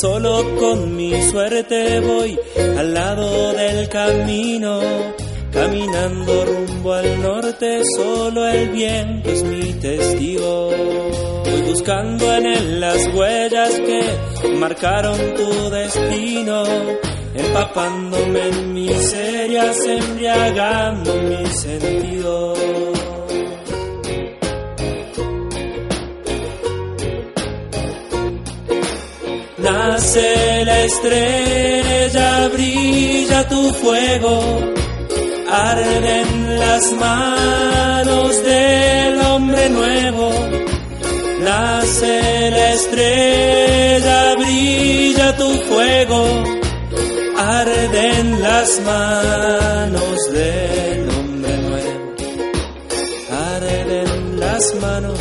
solo con mi suerte voy al lado del camino, caminando rumbo al norte, solo el viento es mi testigo. Voy buscando en él las huellas que marcaron tu destino, empapándome en miserias, embriagando mi sentido. Nace la estrella, brilla tu fuego, arden las manos del hombre nuevo. Nace la estrella, brilla tu fuego, arden las manos del hombre nuevo. Arden las manos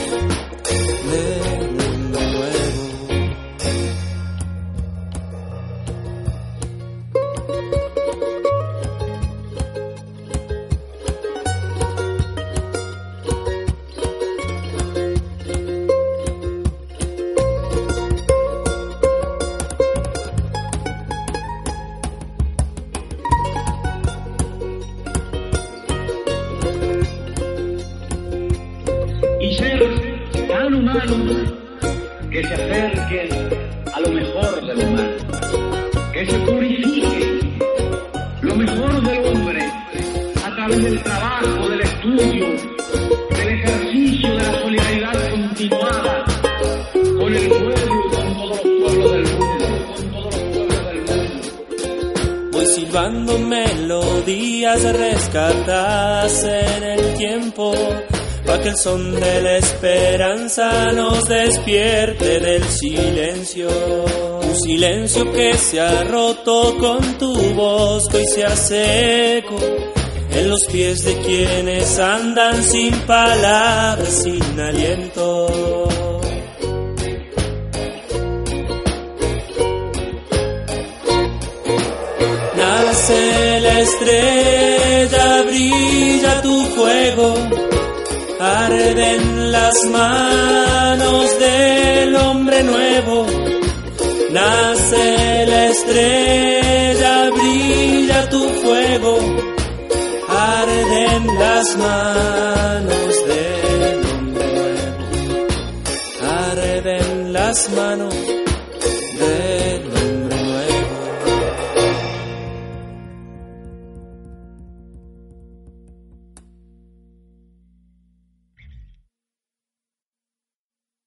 que se acerquen a lo mejor del humano, que se purifique lo mejor del hombre a través del trabajo, del estudio, del ejercicio de la solidaridad continuada con el pueblo y con todos los pueblos del mundo, con todos los pueblos del mundo. Voy silbando melodías rescatadas en el tiempo, pa' que el son de la esperanza nos despierte del silencio. Un silencio que se ha roto con tu que hoy se hace eco en los pies de quienes andan sin palabras, sin aliento. Nace la estrella, brilla tu fuego, arden las manos del hombre nuevo. Nace la estrella, brilla tu fuego, arden las manos del hombre nuevo. Arden las manos